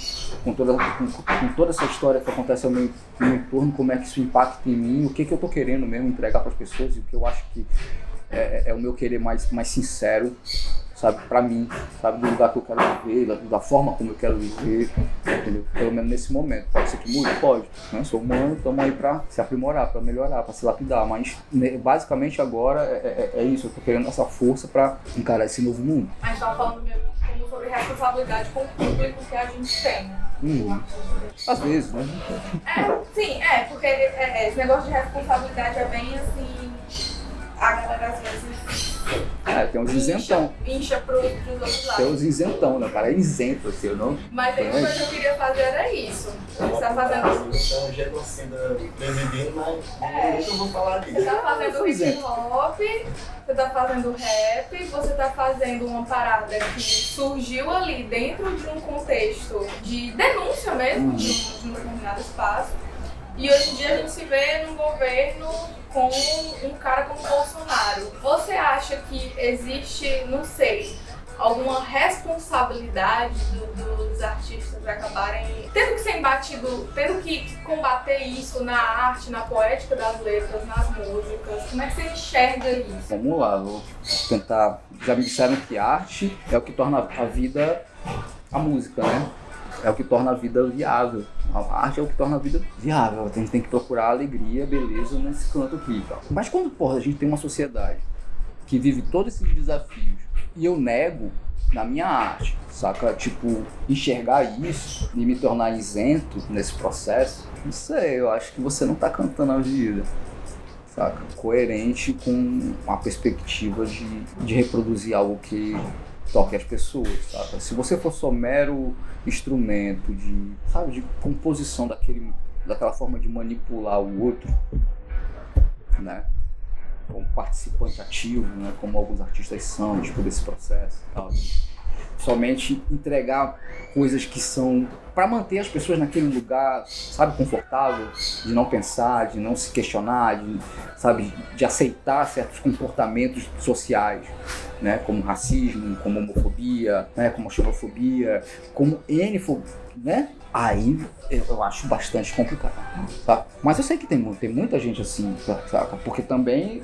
com toda, com, com, toda essa história que acontece ao meu, meu entorno, como é que isso impacta em mim, o que, que eu estou querendo mesmo entregar para as pessoas e o que eu acho que é, é, é, o meu querer mais, mais sincero, sabe, para mim, sabe, do lugar que eu quero viver, da, da, forma como eu quero viver, entendeu? Pelo menos nesse momento. Pode ser que mude? Pode. Né? Sou humano, estamos aí para se aprimorar, para melhorar, para se lapidar, mas né, basicamente agora é, é, é, isso, eu estou querendo essa força para encarar esse novo mundo. Gente tava falando mesmo sobre responsabilidade com o público que a gente tem. Hum. Às vezes, né? É, sim, é, porque é, é, esse negócio de responsabilidade é bem assim. A galera às vezes. É, tem uns isentão. Incha pro, pros outros lados. Tem uns isentão, né? O cara é isento, assim, eu não. Mas a coisa que eu queria fazer era isso. Você tá fazendo. Então, genocida presidindo, mas é, eu vou falar disso. Você tá fazendo hip hop você tá fazendo rap, você tá fazendo uma parada que surgiu ali dentro de um contexto de denúncia mesmo, de, de um determinado espaço. E hoje em dia a gente se vê num governo com um cara como Bolsonaro. Você acha que existe, não sei, alguma responsabilidade do, dos artistas acabarem tendo que ser embatido, tendo que combater isso na arte, na poética das letras, nas músicas? Como é que você enxerga isso? Vamos lá, vou tentar. Já me disseram que arte é o que torna a vida a música, né? É o que torna a vida viável. A arte é o que torna a vida viável. A gente tem que procurar alegria, beleza nesse canto aqui. Mas quando porra, a gente tem uma sociedade que vive todos esses desafios e eu nego na minha arte, saca? Tipo, enxergar isso e me tornar isento nesse processo, não sei, eu acho que você não tá cantando a vida, saca? Coerente com a perspectiva de, de reproduzir algo que toque as pessoas, saca? Se você for só mero instrumento de, sabe, de composição daquele, daquela forma de manipular o outro, né? como participante ativo, né, como alguns artistas são, tipo, desse processo tal. Somente entregar coisas que são para manter as pessoas naquele lugar, sabe, confortável, de não pensar, de não se questionar, de, sabe, de aceitar certos comportamentos sociais, né, como racismo, como homofobia, né, como xenofobia, como N, né, aí eu acho bastante complicado. Tá? Mas eu sei que tem, tem muita gente assim, saca? Porque também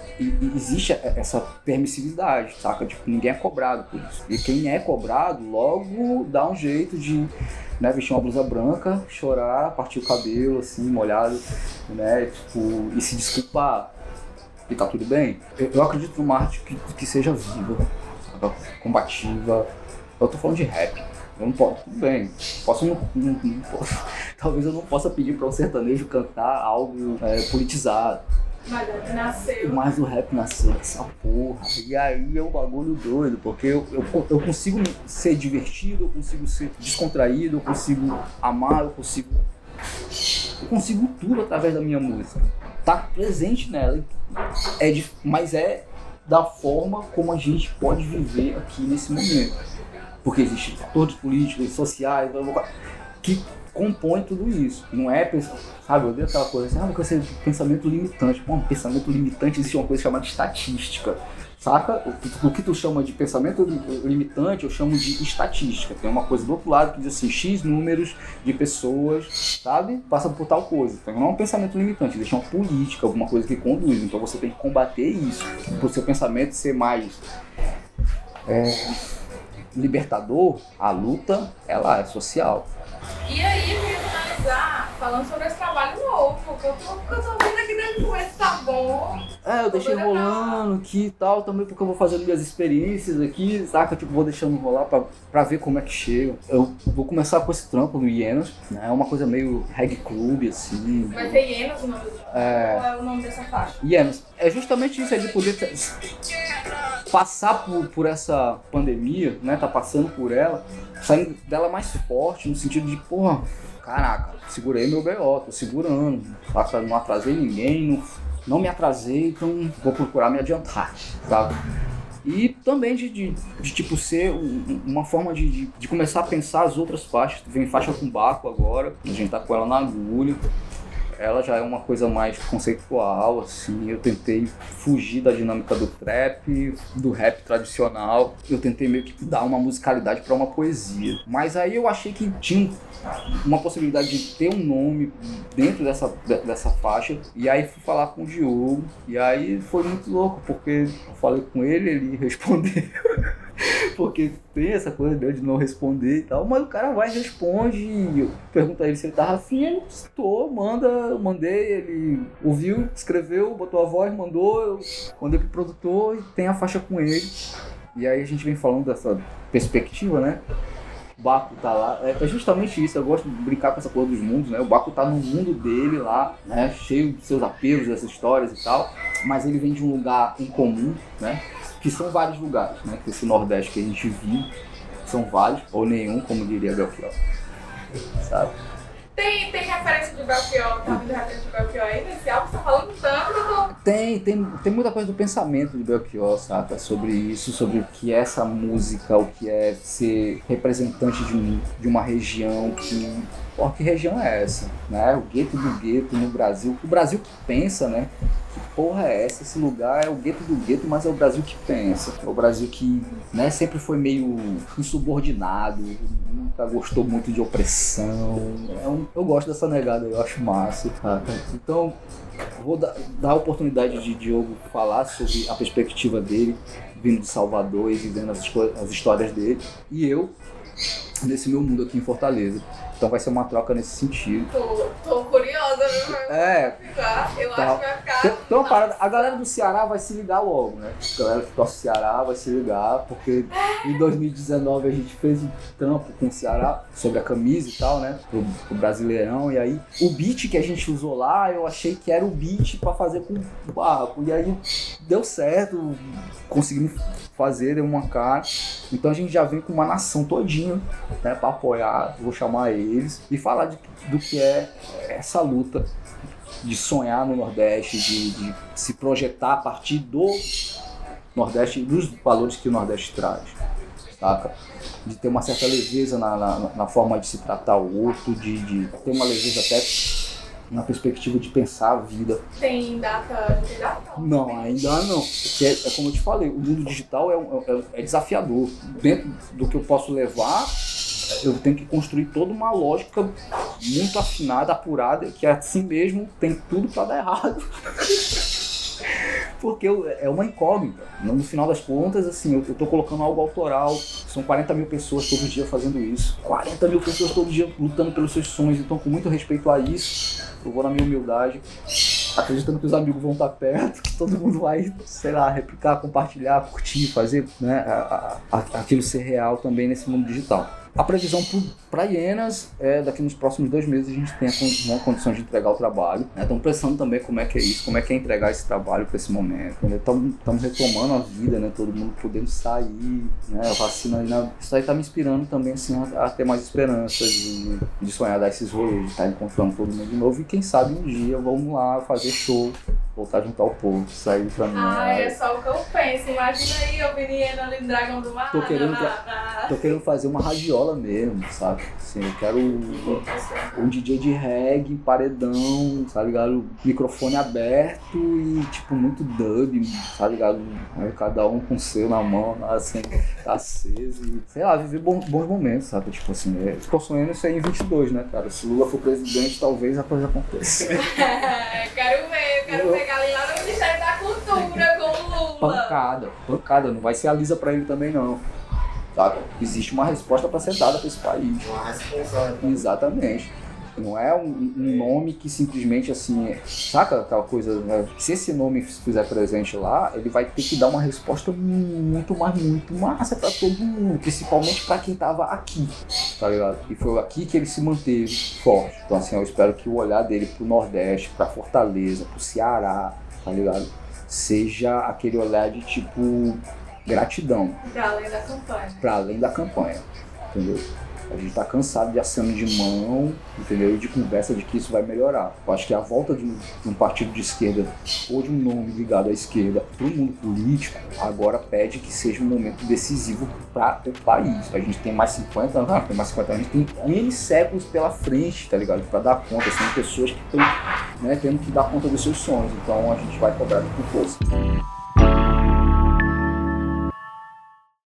existe essa permissividade, saca? Tipo, ninguém é cobrado por isso. E quem é cobrado, logo dá um jeito de né, vestir uma blusa branca, chorar, partir o cabelo, assim, molhado, né? Tipo, e se desculpar. E tá tudo bem. Eu, eu acredito numa arte que, que seja viva, saca? combativa. Eu tô falando de rap eu não posso, tudo bem. Posso não, não, não posso, talvez eu não possa pedir para um sertanejo cantar algo é, politizado. Mas o rap nasceu. Mas o rap nasceu dessa porra. E aí é um bagulho doido, porque eu, eu, eu consigo ser divertido, eu consigo ser descontraído, eu consigo amar, eu consigo. Eu consigo tudo através da minha música. Tá presente nela. É mas é da forma como a gente pode viver aqui nesse momento porque existem fatores políticos, sociais, que compõem tudo isso. Não é, sabe, eu odeio aquela coisa assim, ah, porque você pensamento limitante. Bom, pensamento limitante existe uma coisa chamada estatística. Saca? O que tu chama de pensamento limitante, eu chamo de estatística. Tem uma coisa do outro lado que diz assim, X números de pessoas, sabe? Passa por tal coisa. Então não é um pensamento limitante, existe uma política, alguma coisa que conduz. Então você tem que combater isso. Para o seu pensamento ser mais. É, libertador, a luta, ela é social. E aí, eu queria finalizar falando sobre esse trabalho novo, que eu tô, que eu tô vendo aqui que desde o começo tá bom. É, eu deixei rolando aqui e tal, também porque eu vou fazendo minhas experiências aqui, saca? Tipo, vou deixando rolar pra, pra ver como é que chega. Eu vou começar com esse trampo no Hienas, né? É uma coisa meio reggae club, assim. Vai ter hienas o nome do É. Qual é o nome dessa faixa? Hienas. É justamente isso, é de ter- passar por, por essa pandemia, né? Tá passando por ela, saindo dela mais forte, no sentido de, porra, caraca, segurei meu BO, tô segurando? Não atrasei ninguém, não, não me atrasei, então vou procurar me adiantar, sabe? E também de, de, de, tipo ser um- uma forma de, de, de começar a pensar as outras faixas. Vem faixa com Baco agora, a gente tá com ela na agulha ela já é uma coisa mais conceitual, assim. Eu tentei fugir da dinâmica do trap, do rap tradicional. Eu tentei meio que dar uma musicalidade para uma poesia. Mas aí eu achei que tinha uma possibilidade de ter um nome dentro dessa, de- dessa faixa. E aí fui falar com o Diogo. E aí foi muito louco, porque eu falei com ele, ele respondeu. Porque tem essa coisa dele de não responder e tal, mas o cara vai responde. Eu pergunto a ele se ele tava afim, ele estou, manda, eu mandei, ele ouviu, escreveu, botou a voz, mandou, eu mandei pro produtor e tem a faixa com ele. E aí a gente vem falando dessa perspectiva, né? O Baco tá lá, é é justamente isso, eu gosto de brincar com essa coisa dos mundos, né? O Baco tá no mundo dele lá, né? Cheio de seus apelos, dessas histórias e tal, mas ele vem de um lugar em comum, né? Que são vários lugares, né? Que esse Nordeste que a gente vive, são vários, ou nenhum, como diria Belchior. Sabe? Tem, tem referência de Belchior, tá vindo referência de Belchior aí nesse álbum? Você tá falando tanto. Tem, tem, tem muita coisa do pensamento de Belchior, saca? Sobre isso, sobre o que é essa música, o que é ser representante de, um- de uma região que. Pô, que região é essa? Né? O gueto do gueto no Brasil. O Brasil que pensa, né? Que porra é essa? Esse lugar é o gueto do gueto, mas é o Brasil que pensa. É o Brasil que né, sempre foi meio insubordinado, nunca gostou muito de opressão. É um- eu gosto dessa negada, eu acho massa. saca? Então, Vou dar, dar a oportunidade de Diogo falar sobre a perspectiva dele, vindo de Salvador e vivendo as, as histórias dele, e eu nesse meu mundo aqui em Fortaleza. Então vai ser uma troca nesse sentido. Tô, tô curiosa, viu? É, Tá? Eu Tá. acho que vai ficar... tem, tem uma parada, a galera do Ceará vai se ligar logo, né? A galera que torce o Ceará vai se ligar, porque em 2019 a gente fez um trampo com o Ceará sobre a camisa e tal, né? Pro, pro Brasileirão. E aí o beat que a gente usou lá, eu achei que era o beat pra fazer com o barco. E aí deu certo, conseguimos fazer, deu uma cara. Então a gente já vem com uma nação todinha, né? Pra apoiar, vou chamar eles e falar de- do que é essa luta de sonhar no Nordeste, de, de se projetar a partir do Nordeste dos valores que o Nordeste traz, saca? De ter uma certa leveza na, na, na forma de se tratar o outro, de, de ter uma leveza até na perspectiva de pensar a vida. Tem data de data? Não, ainda não. Porque é, é como eu te falei, o mundo digital é, um- é- é desafiador. Dentro do que eu posso levar, eu tenho que construir toda uma lógica muito afinada, apurada, que assim mesmo tem tudo para dar errado. Porque eu- é uma incógnita. No final das contas, assim, eu, eu tô colocando algo autoral. São 40 mil pessoas todo dia fazendo isso. 40 mil pessoas todo dia lutando pelos seus sonhos. Então, com muito respeito a isso, eu vou na minha humildade acreditando que os amigos vão estar perto, que todo mundo vai, sei lá, replicar, compartilhar, curtir, fazer né, a- a- aquilo ser real também nesse mundo digital. A previsão para Hienas é daqui nos próximos dois meses a gente tem a con- né, condição de entregar o trabalho. Estamos pensando também como é que é isso, como é que é entregar esse trabalho para esse momento. Estamos retomando a vida, né? Todo mundo podendo sair, né? A vacina isso aí tá me inspirando também assim, a, a ter mais esperança de, de sonhar dar esses rolês, de estar encontrando todo mundo de novo. E quem sabe um dia vamos lá fazer show, voltar junto ao povo, sair pra mim. Ah, é só o que eu penso. Imagina aí, eu vindo ali no Dragão do Mar. Tô querendo na- na- Tô querendo fazer uma radiola mesmo, sabe? Assim, eu quero um, um DJ de reggae, paredão, tá ligado? Microfone aberto e, tipo, muito dub, tá ligado? Aí cada um com o seu na mão, assim, tá aceso e, sei lá, viver bons, bons momentos, sabe? Tipo assim, é, tô sonhando isso aí em 22, né, cara? Se Lula for presidente, talvez a coisa aconteça. É, quero ver, quero pegar ali lá no Ministério da Cultura com o Lula. Pancada, pancada, não vai ser a lisa pra ele também, não. Sabe? Existe uma resposta pra ser dada pra esse país. Uma responsável. Exatamente. Não é um, um nome que simplesmente assim, saca aquela coisa, né? Se esse nome fizer presente lá, ele vai ter que dar uma resposta muito mais, muito massa pra todo mundo, principalmente pra quem tava aqui, tá ligado? E foi aqui que ele se manteve forte. Então assim, eu espero que o olhar dele pro Nordeste, pra Fortaleza, pro Ceará, tá ligado? Seja aquele olhar de tipo gratidão Pra além da campanha. para além da campanha, entendeu? A gente tá cansado de aceno de mão, entendeu? E de conversa de que isso vai melhorar. Eu acho que a volta de um, de um partido de esquerda ou de um nome ligado à esquerda para o mundo político agora pede que seja um momento decisivo para o país. A gente tem mais 50 anos, ah, tem mais 50 anos, a gente tem N séculos pela frente, tá ligado? Para dar conta. São pessoas que estão né, tendo que dar conta dos seus sonhos. Então a gente vai cobrar com força.